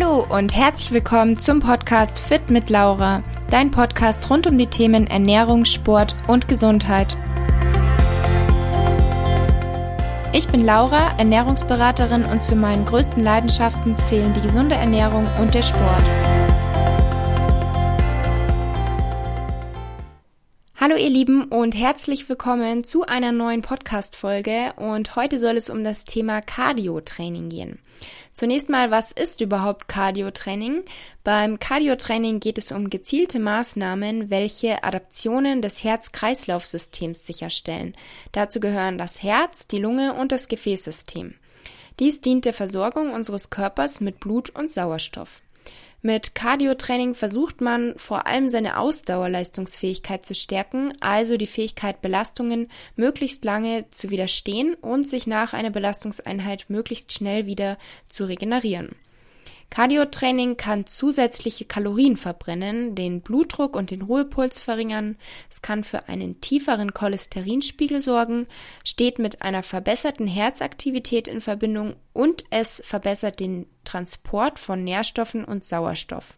Hallo und herzlich willkommen zum Podcast Fit mit Laura, dein Podcast rund um die Themen Ernährung, Sport und Gesundheit. Ich bin Laura, Ernährungsberaterin und zu meinen größten Leidenschaften zählen die gesunde Ernährung und der Sport. Hallo ihr Lieben und herzlich willkommen zu einer neuen Podcast-Folge und heute soll es um das Thema Cardio-Training gehen. Zunächst mal, was ist überhaupt Cardio-Training? Beim Cardio-Training geht es um gezielte Maßnahmen, welche Adaptionen des Herz-Kreislauf-Systems sicherstellen. Dazu gehören das Herz, die Lunge und das Gefäßsystem. Dies dient der Versorgung unseres Körpers mit Blut und Sauerstoff. Mit Cardio-Training versucht man vor allem seine Ausdauerleistungsfähigkeit zu stärken, also die Fähigkeit, Belastungen möglichst lange zu widerstehen und sich nach einer Belastungseinheit möglichst schnell wieder zu regenerieren. Cardiotraining kann zusätzliche Kalorien verbrennen, den Blutdruck und den Ruhepuls verringern. Es kann für einen tieferen Cholesterinspiegel sorgen, steht mit einer verbesserten Herzaktivität in Verbindung und es verbessert den Transport von Nährstoffen und Sauerstoff.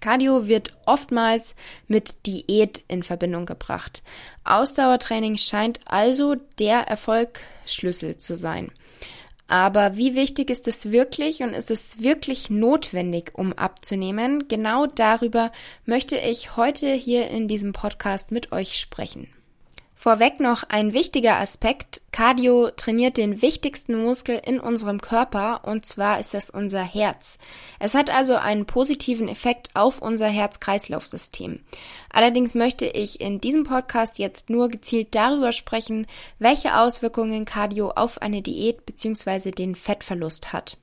Cardio wird oftmals mit Diät in Verbindung gebracht. Ausdauertraining scheint also der Erfolgsschlüssel zu sein. Aber wie wichtig ist es wirklich und ist es wirklich notwendig, um abzunehmen? Genau darüber möchte ich heute hier in diesem Podcast mit euch sprechen. Vorweg noch ein wichtiger Aspekt. Cardio trainiert den wichtigsten Muskel in unserem Körper und zwar ist das unser Herz. Es hat also einen positiven Effekt auf unser Herz-Kreislauf-System. Allerdings möchte ich in diesem Podcast jetzt nur gezielt darüber sprechen, welche Auswirkungen Cardio auf eine Diät bzw. den Fettverlust hat.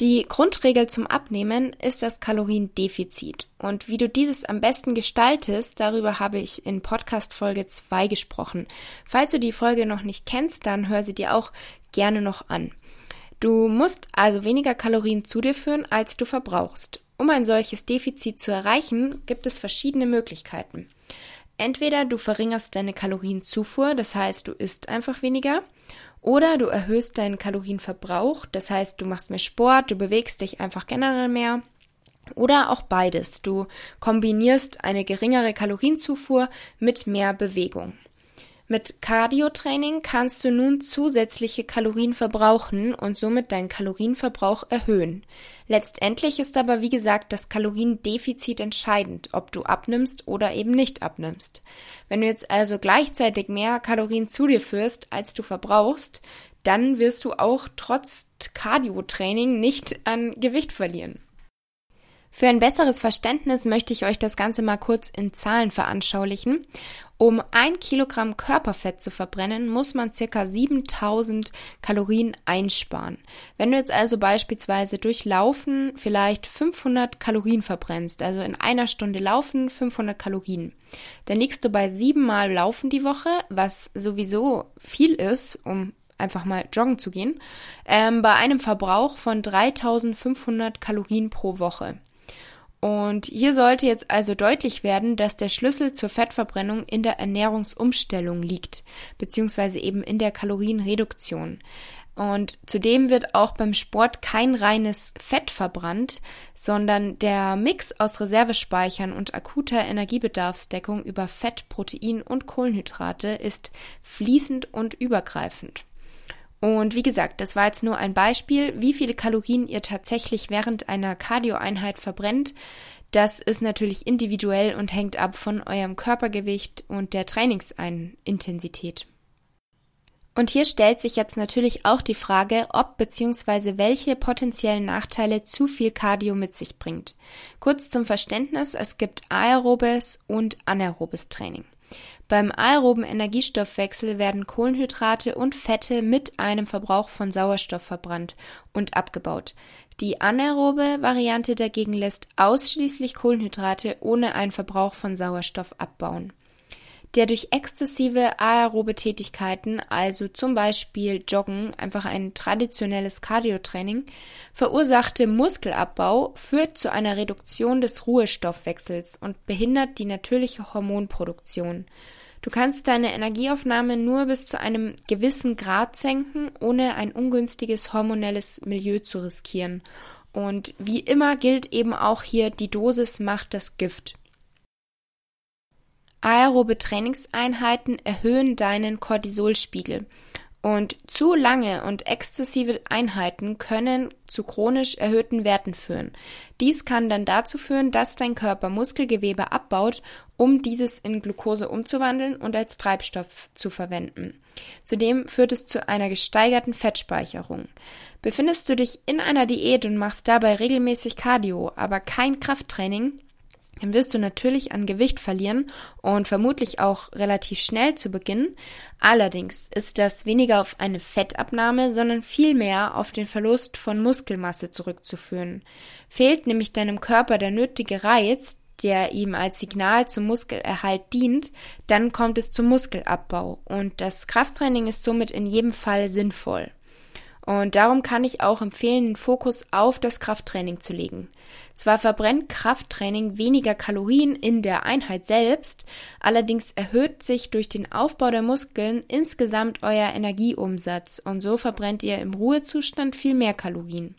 Die Grundregel zum Abnehmen ist das Kaloriendefizit. Und wie du dieses am besten gestaltest, darüber habe ich in Podcast Folge 2 gesprochen. Falls du die Folge noch nicht kennst, dann hör sie dir auch gerne noch an. Du musst also weniger Kalorien zu dir führen, als du verbrauchst. Um ein solches Defizit zu erreichen, gibt es verschiedene Möglichkeiten. Entweder du verringerst deine Kalorienzufuhr, das heißt, du isst einfach weniger, oder du erhöhst deinen Kalorienverbrauch, das heißt, du machst mehr Sport, du bewegst dich einfach generell mehr. Oder auch beides. Du kombinierst eine geringere Kalorienzufuhr mit mehr Bewegung. Mit Cardio-Training kannst du nun zusätzliche Kalorien verbrauchen und somit deinen Kalorienverbrauch erhöhen. Letztendlich ist aber wie gesagt das Kaloriendefizit entscheidend, ob du abnimmst oder eben nicht abnimmst. Wenn du jetzt also gleichzeitig mehr Kalorien zu dir führst, als du verbrauchst, dann wirst du auch trotz Cardio-Training nicht an Gewicht verlieren. Für ein besseres Verständnis möchte ich euch das Ganze mal kurz in Zahlen veranschaulichen. Um ein Kilogramm Körperfett zu verbrennen, muss man circa 7000 Kalorien einsparen. Wenn du jetzt also beispielsweise durch Laufen vielleicht 500 Kalorien verbrennst, also in einer Stunde Laufen 500 Kalorien, dann liegst du bei siebenmal Laufen die Woche, was sowieso viel ist, um einfach mal joggen zu gehen, ähm, bei einem Verbrauch von 3500 Kalorien pro Woche. Und hier sollte jetzt also deutlich werden, dass der Schlüssel zur Fettverbrennung in der Ernährungsumstellung liegt, beziehungsweise eben in der Kalorienreduktion. Und zudem wird auch beim Sport kein reines Fett verbrannt, sondern der Mix aus Reservespeichern und akuter Energiebedarfsdeckung über Fett, Protein und Kohlenhydrate ist fließend und übergreifend. Und wie gesagt, das war jetzt nur ein Beispiel, wie viele Kalorien ihr tatsächlich während einer Cardio-Einheit verbrennt. Das ist natürlich individuell und hängt ab von eurem Körpergewicht und der Trainingsintensität. Und hier stellt sich jetzt natürlich auch die Frage, ob bzw. welche potenziellen Nachteile zu viel Cardio mit sich bringt. Kurz zum Verständnis, es gibt aerobes und anaerobes Training. Beim aeroben Energiestoffwechsel werden Kohlenhydrate und Fette mit einem Verbrauch von Sauerstoff verbrannt und abgebaut. Die anaerobe Variante dagegen lässt ausschließlich Kohlenhydrate ohne einen Verbrauch von Sauerstoff abbauen. Der durch exzessive aerobe Tätigkeiten, also zum Beispiel Joggen, einfach ein traditionelles Cardiotraining, verursachte Muskelabbau führt zu einer Reduktion des Ruhestoffwechsels und behindert die natürliche Hormonproduktion. Du kannst deine Energieaufnahme nur bis zu einem gewissen Grad senken, ohne ein ungünstiges hormonelles Milieu zu riskieren. Und wie immer gilt eben auch hier, die Dosis macht das Gift. Aerobe Trainingseinheiten erhöhen deinen Cortisolspiegel. Und zu lange und exzessive Einheiten können zu chronisch erhöhten Werten führen. Dies kann dann dazu führen, dass dein Körper Muskelgewebe abbaut, um dieses in Glucose umzuwandeln und als Treibstoff zu verwenden. Zudem führt es zu einer gesteigerten Fettspeicherung. Befindest du dich in einer Diät und machst dabei regelmäßig Cardio, aber kein Krafttraining, dann wirst du natürlich an Gewicht verlieren und vermutlich auch relativ schnell zu Beginn. Allerdings ist das weniger auf eine Fettabnahme, sondern vielmehr auf den Verlust von Muskelmasse zurückzuführen. Fehlt nämlich deinem Körper der nötige Reiz, der ihm als Signal zum Muskelerhalt dient, dann kommt es zum Muskelabbau und das Krafttraining ist somit in jedem Fall sinnvoll. Und darum kann ich auch empfehlen, den Fokus auf das Krafttraining zu legen. Zwar verbrennt Krafttraining weniger Kalorien in der Einheit selbst, allerdings erhöht sich durch den Aufbau der Muskeln insgesamt euer Energieumsatz und so verbrennt ihr im Ruhezustand viel mehr Kalorien.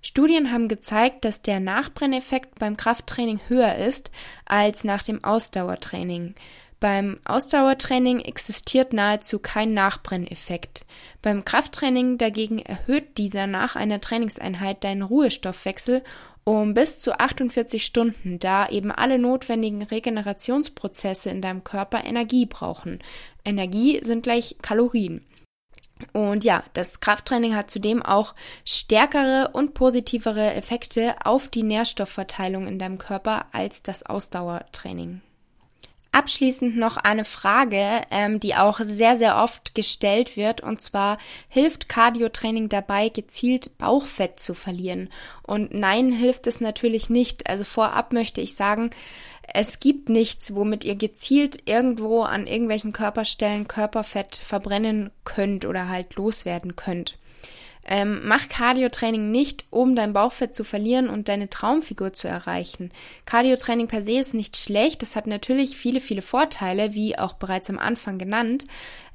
Studien haben gezeigt, dass der Nachbrenneffekt beim Krafttraining höher ist als nach dem Ausdauertraining. Beim Ausdauertraining existiert nahezu kein Nachbrenneffekt. Beim Krafttraining dagegen erhöht dieser nach einer Trainingseinheit deinen Ruhestoffwechsel um bis zu 48 Stunden, da eben alle notwendigen Regenerationsprozesse in deinem Körper Energie brauchen. Energie sind gleich Kalorien. Und ja, das Krafttraining hat zudem auch stärkere und positivere Effekte auf die Nährstoffverteilung in deinem Körper als das Ausdauertraining. Abschließend noch eine Frage, ähm, die auch sehr, sehr oft gestellt wird, und zwar hilft Cardiotraining dabei, gezielt Bauchfett zu verlieren? Und nein, hilft es natürlich nicht. Also vorab möchte ich sagen, es gibt nichts, womit ihr gezielt irgendwo an irgendwelchen Körperstellen Körperfett verbrennen könnt oder halt loswerden könnt. Ähm, mach Cardiotraining nicht, um dein Bauchfett zu verlieren und deine Traumfigur zu erreichen. Cardiotraining per se ist nicht schlecht. Es hat natürlich viele, viele Vorteile, wie auch bereits am Anfang genannt.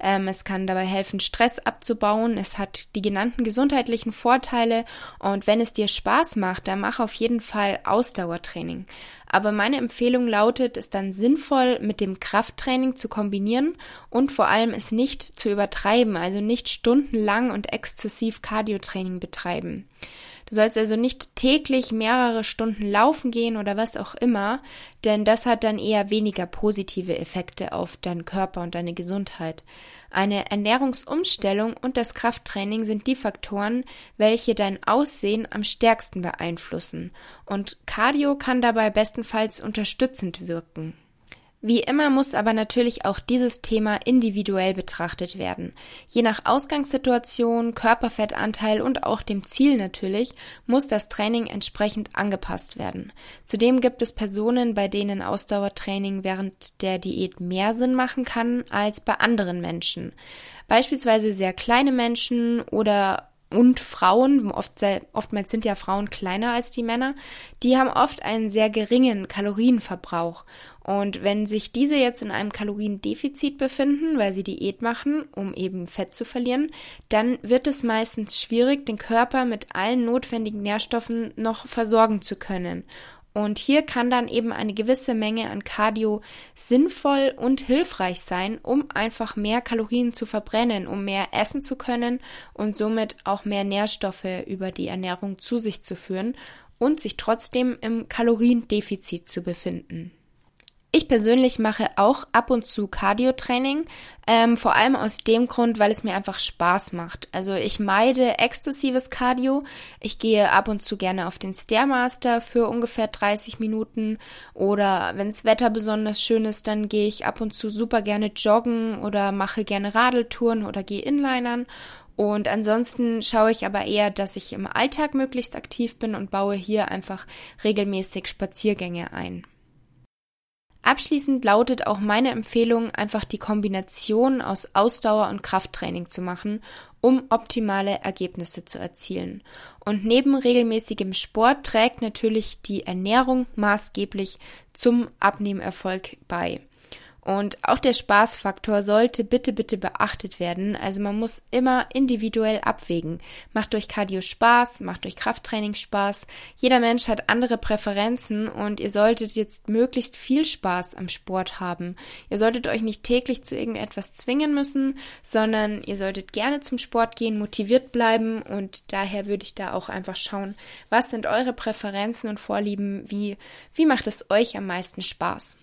Ähm, es kann dabei helfen, Stress abzubauen. Es hat die genannten gesundheitlichen Vorteile. Und wenn es dir Spaß macht, dann mach auf jeden Fall Ausdauertraining. Aber meine Empfehlung lautet, es dann sinnvoll mit dem Krafttraining zu kombinieren und vor allem es nicht zu übertreiben, also nicht stundenlang und exzessiv Cardiotraining betreiben. Du sollst also nicht täglich mehrere Stunden laufen gehen oder was auch immer, denn das hat dann eher weniger positive Effekte auf deinen Körper und deine Gesundheit. Eine Ernährungsumstellung und das Krafttraining sind die Faktoren, welche dein Aussehen am stärksten beeinflussen. Und Cardio kann dabei bestenfalls unterstützend wirken. Wie immer muss aber natürlich auch dieses Thema individuell betrachtet werden. Je nach Ausgangssituation, Körperfettanteil und auch dem Ziel natürlich muss das Training entsprechend angepasst werden. Zudem gibt es Personen, bei denen Ausdauertraining während der Diät mehr Sinn machen kann als bei anderen Menschen. Beispielsweise sehr kleine Menschen oder und Frauen, oft, oftmals sind ja Frauen kleiner als die Männer, die haben oft einen sehr geringen Kalorienverbrauch. Und wenn sich diese jetzt in einem Kaloriendefizit befinden, weil sie Diät machen, um eben Fett zu verlieren, dann wird es meistens schwierig, den Körper mit allen notwendigen Nährstoffen noch versorgen zu können. Und hier kann dann eben eine gewisse Menge an Cardio sinnvoll und hilfreich sein, um einfach mehr Kalorien zu verbrennen, um mehr essen zu können und somit auch mehr Nährstoffe über die Ernährung zu sich zu führen und sich trotzdem im Kaloriendefizit zu befinden. Ich persönlich mache auch ab und zu Cardio-Training, ähm, vor allem aus dem Grund, weil es mir einfach Spaß macht. Also ich meide exzessives Cardio. Ich gehe ab und zu gerne auf den Stairmaster für ungefähr 30 Minuten oder wenn das Wetter besonders schön ist, dann gehe ich ab und zu super gerne joggen oder mache gerne Radeltouren oder gehe Inlinern. Und ansonsten schaue ich aber eher, dass ich im Alltag möglichst aktiv bin und baue hier einfach regelmäßig Spaziergänge ein. Abschließend lautet auch meine Empfehlung, einfach die Kombination aus Ausdauer und Krafttraining zu machen, um optimale Ergebnisse zu erzielen. Und neben regelmäßigem Sport trägt natürlich die Ernährung maßgeblich zum Abnehmerfolg bei. Und auch der Spaßfaktor sollte bitte, bitte beachtet werden. Also man muss immer individuell abwägen. Macht euch Cardio Spaß, macht euch Krafttraining Spaß. Jeder Mensch hat andere Präferenzen und ihr solltet jetzt möglichst viel Spaß am Sport haben. Ihr solltet euch nicht täglich zu irgendetwas zwingen müssen, sondern ihr solltet gerne zum Sport gehen, motiviert bleiben und daher würde ich da auch einfach schauen, was sind eure Präferenzen und Vorlieben, wie, wie macht es euch am meisten Spaß?